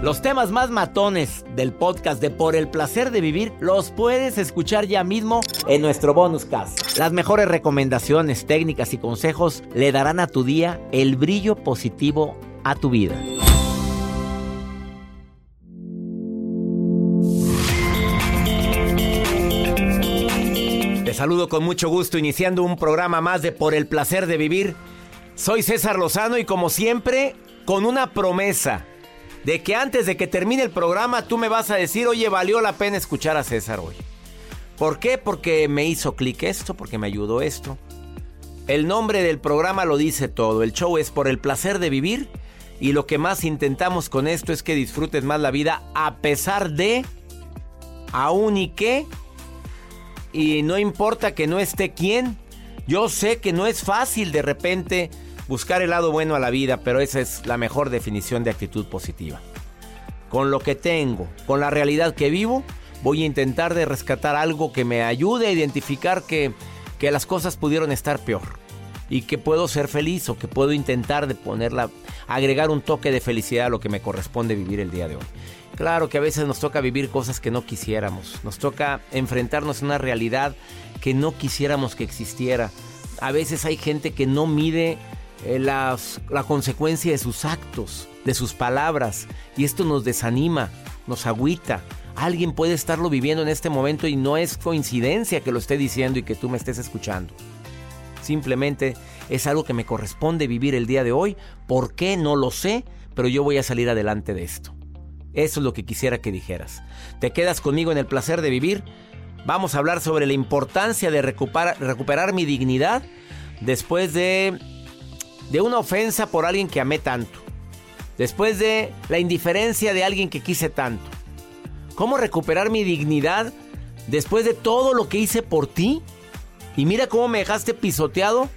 Los temas más matones del podcast de Por el placer de vivir los puedes escuchar ya mismo en nuestro bonus cast. Las mejores recomendaciones, técnicas y consejos le darán a tu día el brillo positivo a tu vida. Te saludo con mucho gusto iniciando un programa más de Por el placer de vivir. Soy César Lozano y como siempre con una promesa de que antes de que termine el programa tú me vas a decir, oye, valió la pena escuchar a César hoy. ¿Por qué? Porque me hizo clic esto, porque me ayudó esto. El nombre del programa lo dice todo. El show es por el placer de vivir y lo que más intentamos con esto es que disfrutes más la vida a pesar de, aún y que, y no importa que no esté quién. Yo sé que no es fácil de repente buscar el lado bueno a la vida, pero esa es la mejor definición de actitud positiva. Con lo que tengo, con la realidad que vivo, voy a intentar de rescatar algo que me ayude a identificar que, que las cosas pudieron estar peor y que puedo ser feliz o que puedo intentar de ponerla, agregar un toque de felicidad a lo que me corresponde vivir el día de hoy. Claro que a veces nos toca vivir cosas que no quisiéramos, nos toca enfrentarnos a una realidad que no quisiéramos que existiera. A veces hay gente que no mide eh, las- la consecuencia de sus actos, de sus palabras, y esto nos desanima, nos agüita. Alguien puede estarlo viviendo en este momento y no es coincidencia que lo esté diciendo y que tú me estés escuchando. Simplemente es algo que me corresponde vivir el día de hoy. ¿Por qué? No lo sé, pero yo voy a salir adelante de esto. Eso es lo que quisiera que dijeras. ¿Te quedas conmigo en el placer de vivir? Vamos a hablar sobre la importancia de recuperar, recuperar mi dignidad después de, de una ofensa por alguien que amé tanto. Después de la indiferencia de alguien que quise tanto. ¿Cómo recuperar mi dignidad después de todo lo que hice por ti? Y mira cómo me dejaste pisoteado.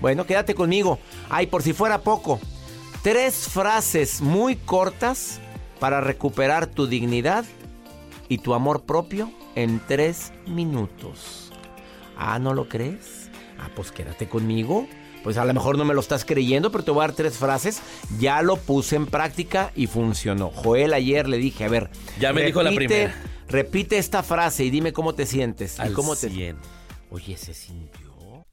Bueno, quédate conmigo. Ay, por si fuera poco. Tres frases muy cortas para recuperar tu dignidad y tu amor propio en tres minutos. Ah, ¿no lo crees? Ah, pues quédate conmigo. Pues a lo mejor no me lo estás creyendo, pero te voy a dar tres frases. Ya lo puse en práctica y funcionó. Joel ayer le dije, a ver. Ya me dijo la primera. Repite esta frase y dime cómo te sientes. y Al cómo te... 100. Oye, se sintió.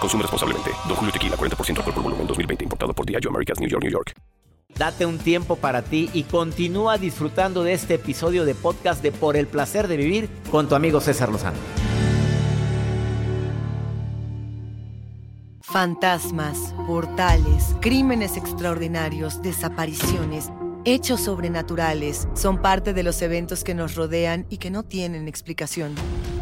Consume responsablemente. Don Julio Tequila, 40% alcohol por volumen, 2020. Importado por Diageo Americas, New York, New York. Date un tiempo para ti y continúa disfrutando de este episodio de podcast de Por el placer de vivir con tu amigo César Lozano. Fantasmas, portales, crímenes extraordinarios, desapariciones, hechos sobrenaturales son parte de los eventos que nos rodean y que no tienen explicación.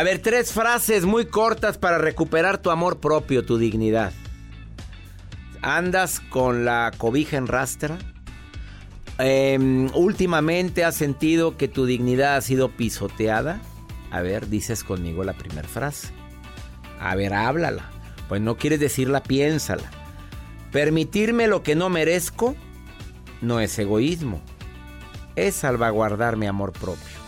A ver, tres frases muy cortas para recuperar tu amor propio, tu dignidad. ¿Andas con la cobija en rastra? Em, últimamente has sentido que tu dignidad ha sido pisoteada. A ver, dices conmigo la primera frase. A ver, háblala. Pues no quieres decirla, piénsala. Permitirme lo que no merezco no es egoísmo. Es salvaguardar mi amor propio.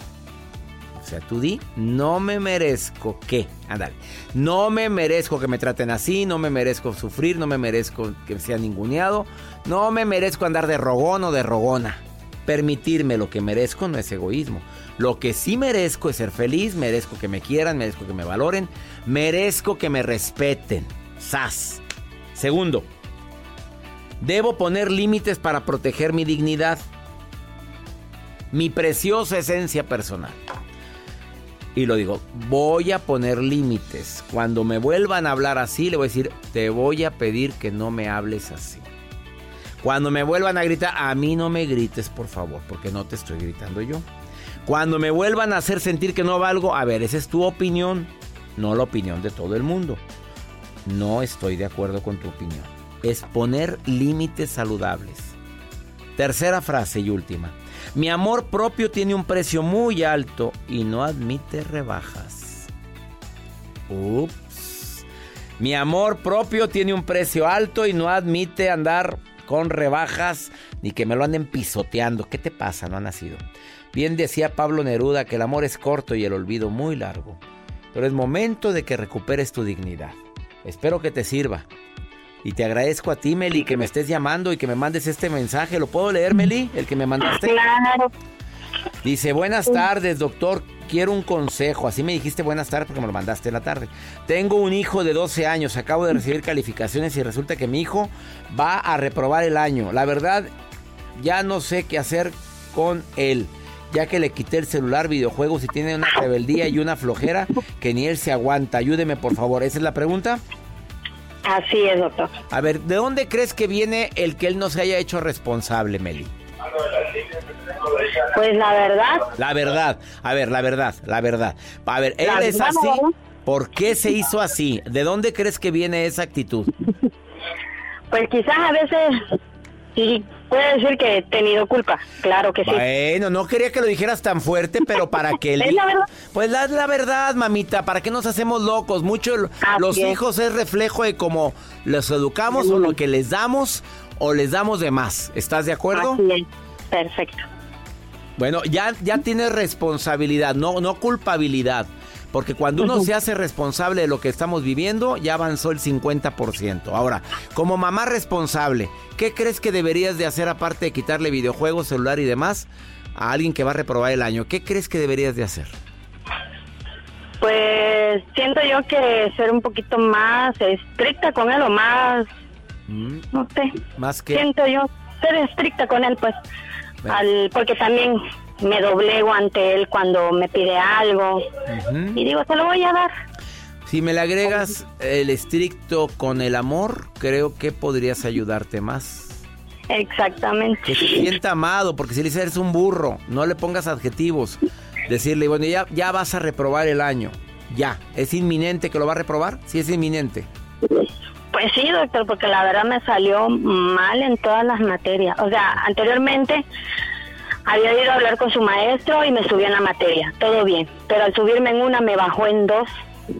Sea, tú di, no me merezco qué. Ándale. No me merezco que me traten así, no me merezco sufrir, no me merezco que sea ninguneado, no me merezco andar de rogón o de rogona. Permitirme lo que merezco no es egoísmo. Lo que sí merezco es ser feliz, merezco que me quieran, merezco que me valoren, merezco que me respeten. Sas. Segundo, debo poner límites para proteger mi dignidad, mi preciosa esencia personal. Y lo digo, voy a poner límites. Cuando me vuelvan a hablar así, le voy a decir, te voy a pedir que no me hables así. Cuando me vuelvan a gritar, a mí no me grites, por favor, porque no te estoy gritando yo. Cuando me vuelvan a hacer sentir que no valgo, a ver, esa es tu opinión, no la opinión de todo el mundo. No estoy de acuerdo con tu opinión. Es poner límites saludables. Tercera frase y última. Mi amor propio tiene un precio muy alto y no admite rebajas. Ups. Mi amor propio tiene un precio alto y no admite andar con rebajas ni que me lo anden pisoteando. ¿Qué te pasa? No ha nacido. Bien decía Pablo Neruda que el amor es corto y el olvido muy largo. Pero es momento de que recuperes tu dignidad. Espero que te sirva. Y te agradezco a ti, Meli, que me estés llamando y que me mandes este mensaje. ¿Lo puedo leer, Meli? El que me mandaste. Claro. Dice, buenas tardes, doctor. Quiero un consejo. Así me dijiste buenas tardes porque me lo mandaste en la tarde. Tengo un hijo de 12 años. Acabo de recibir calificaciones y resulta que mi hijo va a reprobar el año. La verdad, ya no sé qué hacer con él. Ya que le quité el celular, videojuegos y tiene una rebeldía y una flojera que ni él se aguanta. Ayúdeme, por favor. ¿Esa es la pregunta? Así es, doctor. A ver, ¿de dónde crees que viene el que él no se haya hecho responsable, Meli? Pues la verdad, La verdad, a ver, la verdad, la verdad. A ver, él La es así. ¿Por qué se hizo así? ¿De dónde crees que viene esa actitud? pues quizás a veces sí puede decir que he tenido culpa. Claro que sí. Bueno, no quería que lo dijeras tan fuerte, pero para que el Es la verdad. Pues la, la verdad, mamita, ¿para qué nos hacemos locos? Mucho Así los es. hijos es reflejo de cómo los educamos o lo que les damos o les damos de más. ¿Estás de acuerdo? Así es. Perfecto. Bueno, ya, ya tienes responsabilidad, no, no culpabilidad. Porque cuando uno se hace responsable de lo que estamos viviendo, ya avanzó el 50%. Ahora, como mamá responsable, ¿qué crees que deberías de hacer aparte de quitarle videojuegos, celular y demás a alguien que va a reprobar el año? ¿Qué crees que deberías de hacer? Pues siento yo que ser un poquito más estricta con él o más, Mm, no sé, Más que... siento yo ser estricta con él, pues, Bueno. al, porque también me doblego ante él cuando me pide algo y digo, te lo voy a dar. Si me le agregas el estricto con el amor, creo que podrías ayudarte más. Exactamente. Que se sienta amado, porque si le dices eres un burro, no le pongas adjetivos. Decirle, bueno, ya, ya vas a reprobar el año. Ya. ¿Es inminente que lo va a reprobar? Sí, es inminente. Pues sí, doctor, porque la verdad me salió mal en todas las materias. O sea, anteriormente había ido a hablar con su maestro y me subió en la materia, todo bien. Pero al subirme en una me bajó en dos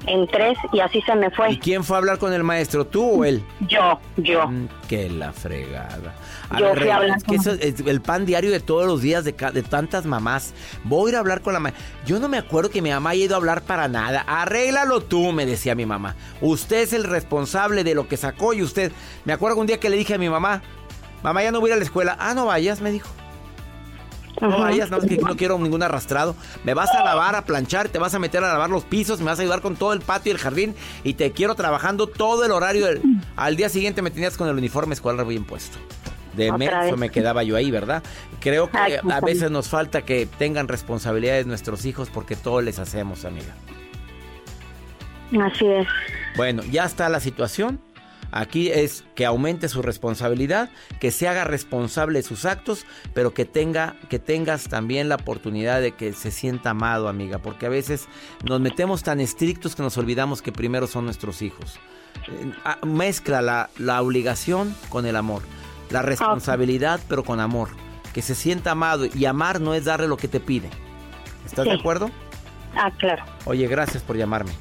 en tres y así se me fue. ¿Y quién fue a hablar con el maestro, tú o él? Yo, yo. Mm, qué la fregada. Yo fui a hablar es que con- eso es el pan diario de todos los días de, de tantas mamás. Voy a ir a hablar con la mamá. Yo no me acuerdo que mi mamá haya ido a hablar para nada. Arréglalo tú, me decía mi mamá. Usted es el responsable de lo que sacó y usted. Me acuerdo un día que le dije a mi mamá, mamá, ya no voy a ir a la escuela. Ah, no vayas, me dijo. No vayas, no, es que no quiero ningún arrastrado. Me vas a lavar, a planchar, te vas a meter a lavar los pisos, me vas a ayudar con todo el patio y el jardín y te quiero trabajando todo el horario. del- Al día siguiente me tenías con el uniforme escolar bien puesto. De menso me quedaba yo ahí, ¿verdad? Creo que Ay, a veces nos falta que tengan responsabilidades nuestros hijos porque todo les hacemos, amiga. Así es. Bueno, ya está la situación. Aquí es que aumente su responsabilidad, que se haga responsable de sus actos, pero que tenga que tengas también la oportunidad de que se sienta amado, amiga, porque a veces nos metemos tan estrictos que nos olvidamos que primero son nuestros hijos. Eh, ah, Mezcla la, la obligación con el amor, la responsabilidad, pero con amor, que se sienta amado y amar no es darle lo que te pide. ¿Estás de acuerdo? Ah, claro. Oye, gracias por llamarme.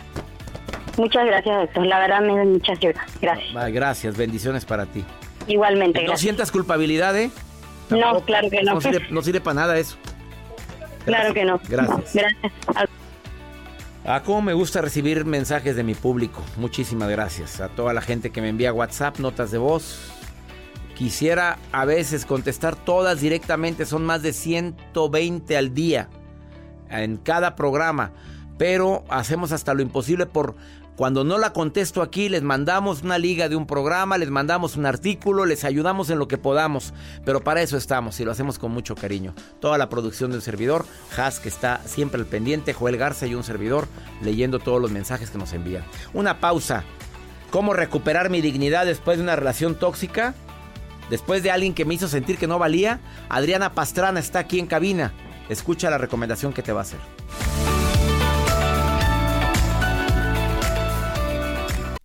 Muchas gracias, doctor. La verdad me da mucha ayuda. Gracias. Gracias, bendiciones para ti. Igualmente, No gracias. sientas culpabilidad, ¿eh? No, claro que no. No sirve, no sirve para nada eso. Claro que no. Gracias. Gracias. Ah, cómo me gusta recibir mensajes de mi público. Muchísimas gracias a toda la gente que me envía WhatsApp, notas de voz. Quisiera a veces contestar todas directamente, son más de 120 al día en cada programa, pero hacemos hasta lo imposible por cuando no la contesto aquí, les mandamos una liga de un programa, les mandamos un artículo, les ayudamos en lo que podamos, pero para eso estamos y lo hacemos con mucho cariño. Toda la producción del servidor, Has que está siempre al pendiente, Joel Garza y un servidor leyendo todos los mensajes que nos envían. Una pausa. ¿Cómo recuperar mi dignidad después de una relación tóxica? Después de alguien que me hizo sentir que no valía, Adriana Pastrana está aquí en cabina. Escucha la recomendación que te va a hacer.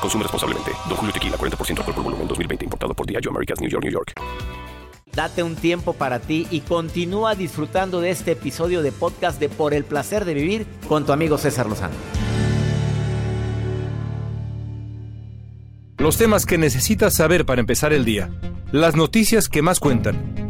Consume responsablemente. Don Julio Tequila, 40% alcohol por volumen, 2020. Importado por Diageo Americas, New York, New York. Date un tiempo para ti y continúa disfrutando de este episodio de podcast de Por el placer de vivir con tu amigo César Lozano. Los temas que necesitas saber para empezar el día. Las noticias que más cuentan.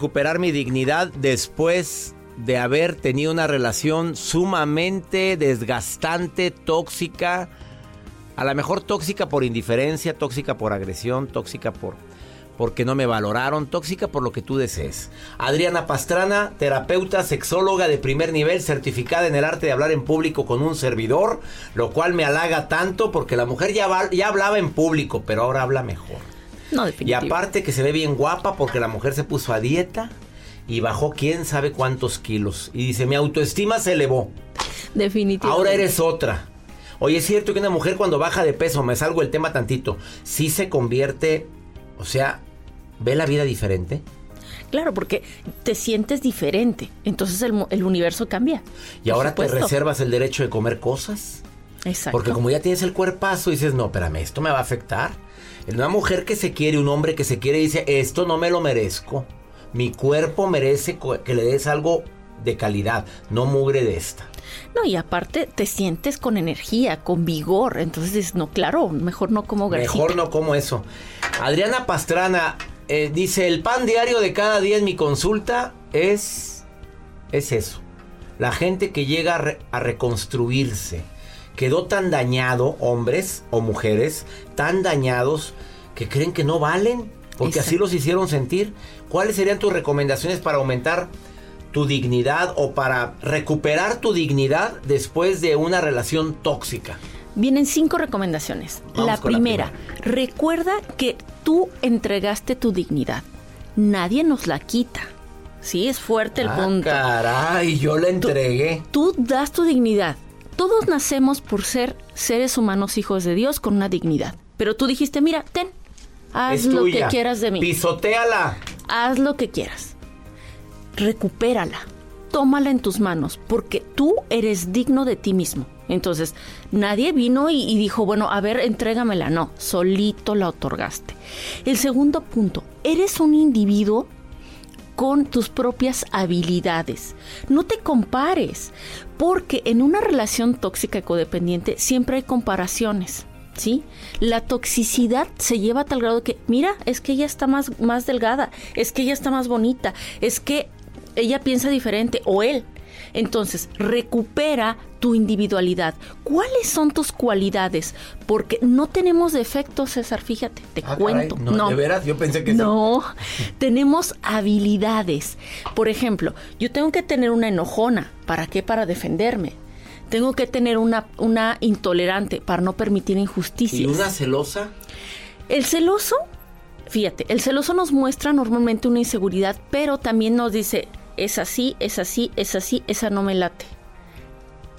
Recuperar mi dignidad después de haber tenido una relación sumamente desgastante, tóxica? A lo mejor tóxica por indiferencia, tóxica por agresión, tóxica por porque no me valoraron, tóxica por lo que tú desees. Adriana Pastrana, terapeuta, sexóloga de primer nivel, certificada en el arte de hablar en público con un servidor, lo cual me halaga tanto porque la mujer ya, ya hablaba en público, pero ahora habla mejor. No, Y aparte que se ve bien guapa porque la mujer se puso a dieta y bajó quién sabe cuántos kilos. Y dice, mi autoestima se elevó. Definitivo. Ahora eres otra. Oye, es cierto que una mujer cuando baja de peso, me salgo el tema tantito, sí se convierte, o sea, ve la vida diferente. Claro, porque te sientes diferente, entonces el, universo cambia. Y ahora te supuesto. reservas el derecho de comer cosas. Exacto. Porque como ya tienes el cuerpazo, dices, no, espérame, esto me va a afectar. Una mujer que se quiere, un hombre que se quiere, dice, esto no me lo merezco. Mi cuerpo merece que le des algo de calidad, no mugre de esta. No, y aparte te sientes con energía, con vigor, entonces no, claro, mejor no como grasita. Mejor no como eso. Adriana Pastrana eh, dice, el pan diario de cada día en mi consulta es, es eso. La gente que llega a, re- a reconstruirse. Quedó tan dañado, hombres o mujeres, tan dañados que creen que no valen, porque así los hicieron sentir. ¿Cuáles serían tus recomendaciones para aumentar tu dignidad o para recuperar tu dignidad después de una relación tóxica? Vienen cinco recomendaciones. La primera, recuerda que tú entregaste tu dignidad. Nadie nos la quita. Sí, es fuerte el Ah, punto. Caray, yo la entregué. Tú das tu dignidad. Todos nacemos por ser seres humanos hijos de Dios con una dignidad. Pero tú dijiste, mira, ten, haz Es lo tuya. que quieras de mí. Pisotéala. Haz lo que quieras. Recupérala. Tómala en tus manos, porque tú eres digno de ti mismo. Entonces, nadie vino y, y dijo, bueno, a ver, entrégamela. No, solito la otorgaste. El segundo punto, eres un individuo con tus propias habilidades. No te compares, porque en una relación tóxica y codependiente siempre hay comparaciones. ¿Sí? La toxicidad se lleva a tal grado que, mira, es que ella está más, más delgada, es que ella está más bonita, es que ella piensa diferente o él. Entonces, recupera tu individualidad. ¿Cuáles son tus cualidades? Porque no tenemos defectos, César, fíjate, te Ah, caray, cuento. no, ¿de veras? Yo pensé que sí. No, tenemos habilidades. Por ejemplo, yo tengo que tener una enojona. ¿Para qué? Para defenderme. Tengo que tener una, una intolerante para no permitir injusticias. ¿Y una celosa? El celoso, fíjate, el celoso nos muestra normalmente una inseguridad, pero también nos dice, es así, es así, es así, esa no me late.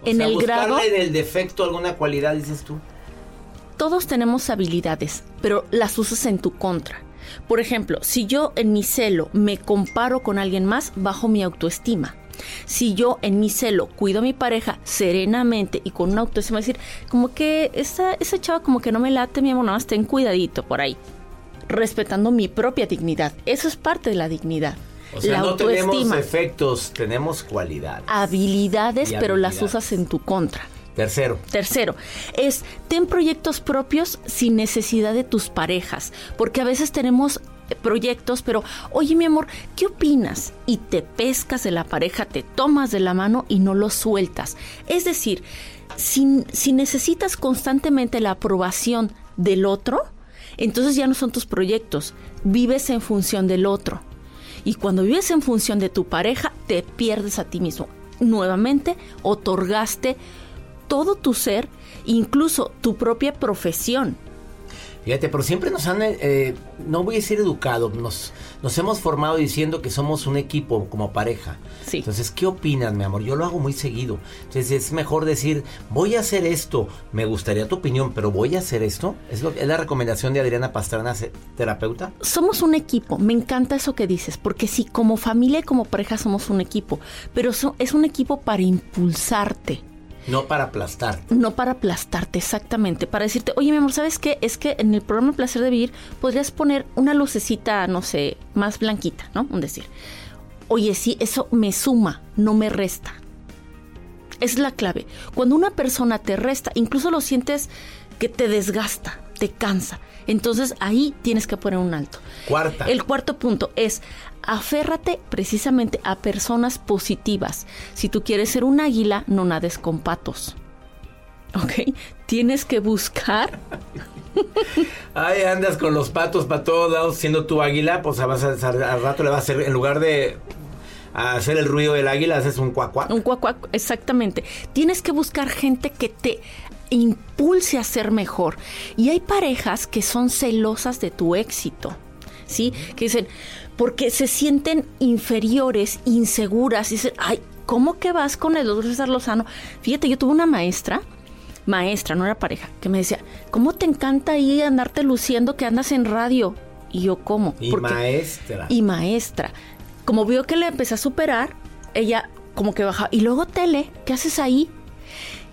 O en sea, el grado, en el defecto alguna cualidad, dices tú. todos tenemos habilidades, pero las usas en tu contra. Por ejemplo, si yo en mi celo me comparo con alguien más, bajo mi autoestima. Si yo en mi celo cuido a mi pareja serenamente y con una autoestima, decir, como que esa, esa chava como que no me late, mi amor, nada más ten cuidadito por ahí. Respetando mi propia dignidad. Eso es parte de la dignidad. O sea, la no tenemos efectos, tenemos cualidades. habilidades, pero las usas en tu contra. Tercero, Tercero, es ten proyectos propios sin necesidad de tus parejas, porque a veces tenemos eh, proyectos, pero oye mi amor, ¿qué opinas? Y te pescas de la pareja, te tomas de la mano y no lo sueltas. Es decir, si, si necesitas constantemente la aprobación del otro, entonces ya no son tus proyectos, vives en función del otro. Y cuando vives en función de tu pareja, te pierdes a ti mismo. Nuevamente, otorgaste todo tu ser, incluso tu propia profesión. Fíjate, pero siempre nos han, eh, no voy a decir educado, nos, nos hemos formado diciendo que somos un equipo como pareja. Sí. Entonces, ¿qué opinas, mi amor? Yo lo hago muy seguido. Entonces, es mejor decir, voy a hacer esto. Me gustaría tu opinión, pero voy a hacer esto. Es, lo, es la recomendación de Adriana Pastrana, terapeuta. Somos un equipo, me encanta eso que dices, porque sí, como familia y como pareja somos un equipo, pero so- es un equipo para impulsarte. No para aplastar. No para aplastarte, exactamente. Para decirte, oye, mi amor, ¿sabes qué? Es que en el programa Placer de Vivir podrías poner una lucecita, no sé, más blanquita, ¿no? Un decir. Oye, sí, eso me suma, no me resta. Es la clave. Cuando una persona te resta, incluso lo sientes que te desgasta, te cansa. Entonces ahí tienes que poner un alto. Cuarta. El cuarto punto es aférrate precisamente a personas positivas. Si tú quieres ser un águila, no nades con patos. ¿Ok? Tienes que buscar. Ay, andas con los patos para todos lados siendo tu águila, pues vas a, al rato le vas a hacer, en lugar de hacer el ruido del águila, haces un cuacuac. Un cuacuac, exactamente. Tienes que buscar gente que te impulse a ser mejor. Y hay parejas que son celosas de tu éxito. ¿Sí? Que dicen, porque se sienten inferiores, inseguras. Y dicen, ay, ¿cómo que vas con el doctor César Lozano? Fíjate, yo tuve una maestra, maestra, no era pareja, que me decía, ¿cómo te encanta ahí andarte luciendo que andas en radio? Y yo, ¿cómo? Y Porque- maestra. y maestra. como vio que le empecé a superar, ella como que baja. Y luego tele, ¿qué haces ahí?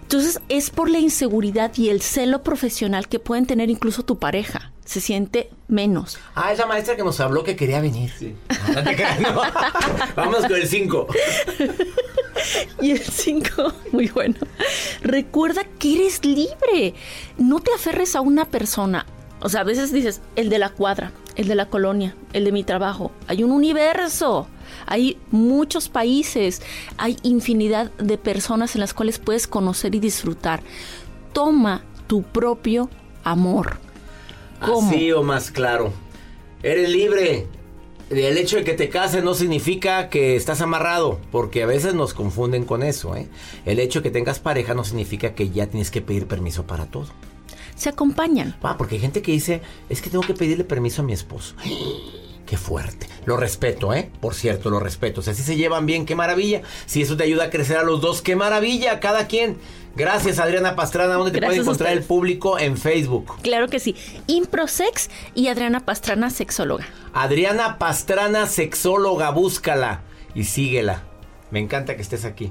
Entonces es por la inseguridad y el celo profesional que pueden tener incluso tu pareja. Se siente menos. Ah, es la maestra que nos habló que quería venir. Sí. No te creas, no. Vamos con el 5. Y el 5, muy bueno. Recuerda que eres libre. No te aferres a una persona. O sea, a veces dices, el de la cuadra, el de la colonia, el de mi trabajo. Hay un universo. Hay muchos países, hay infinidad de personas en las cuales puedes conocer y disfrutar. Toma tu propio amor. ¿Cómo? Así o más claro. Eres libre. El hecho de que te cases no significa que estás amarrado, porque a veces nos confunden con eso. ¿eh? El hecho de que tengas pareja no significa que ya tienes que pedir permiso para todo. Se acompañan. Ah, porque hay gente que dice, es que tengo que pedirle permiso a mi esposo. Qué fuerte. Lo respeto, ¿eh? Por cierto, lo respeto. Si así se llevan bien, qué maravilla. Si eso te ayuda a crecer a los dos, qué maravilla. Cada quien. Gracias, Adriana Pastrana. ¿Dónde te puede encontrar el público? En Facebook. Claro que sí. Improsex y Adriana Pastrana, sexóloga. Adriana Pastrana, sexóloga. Búscala y síguela. Me encanta que estés aquí.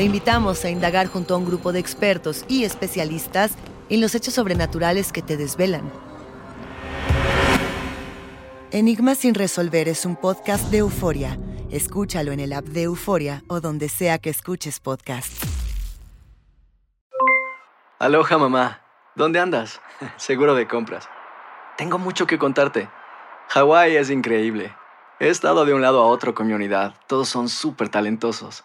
te invitamos a indagar junto a un grupo de expertos y especialistas en los hechos sobrenaturales que te desvelan. Enigma sin resolver es un podcast de euforia. Escúchalo en el app de Euforia o donde sea que escuches podcast. Aloha mamá, ¿dónde andas? Seguro de compras. Tengo mucho que contarte. Hawái es increíble. He estado de un lado a otro con mi unidad. Todos son súper talentosos.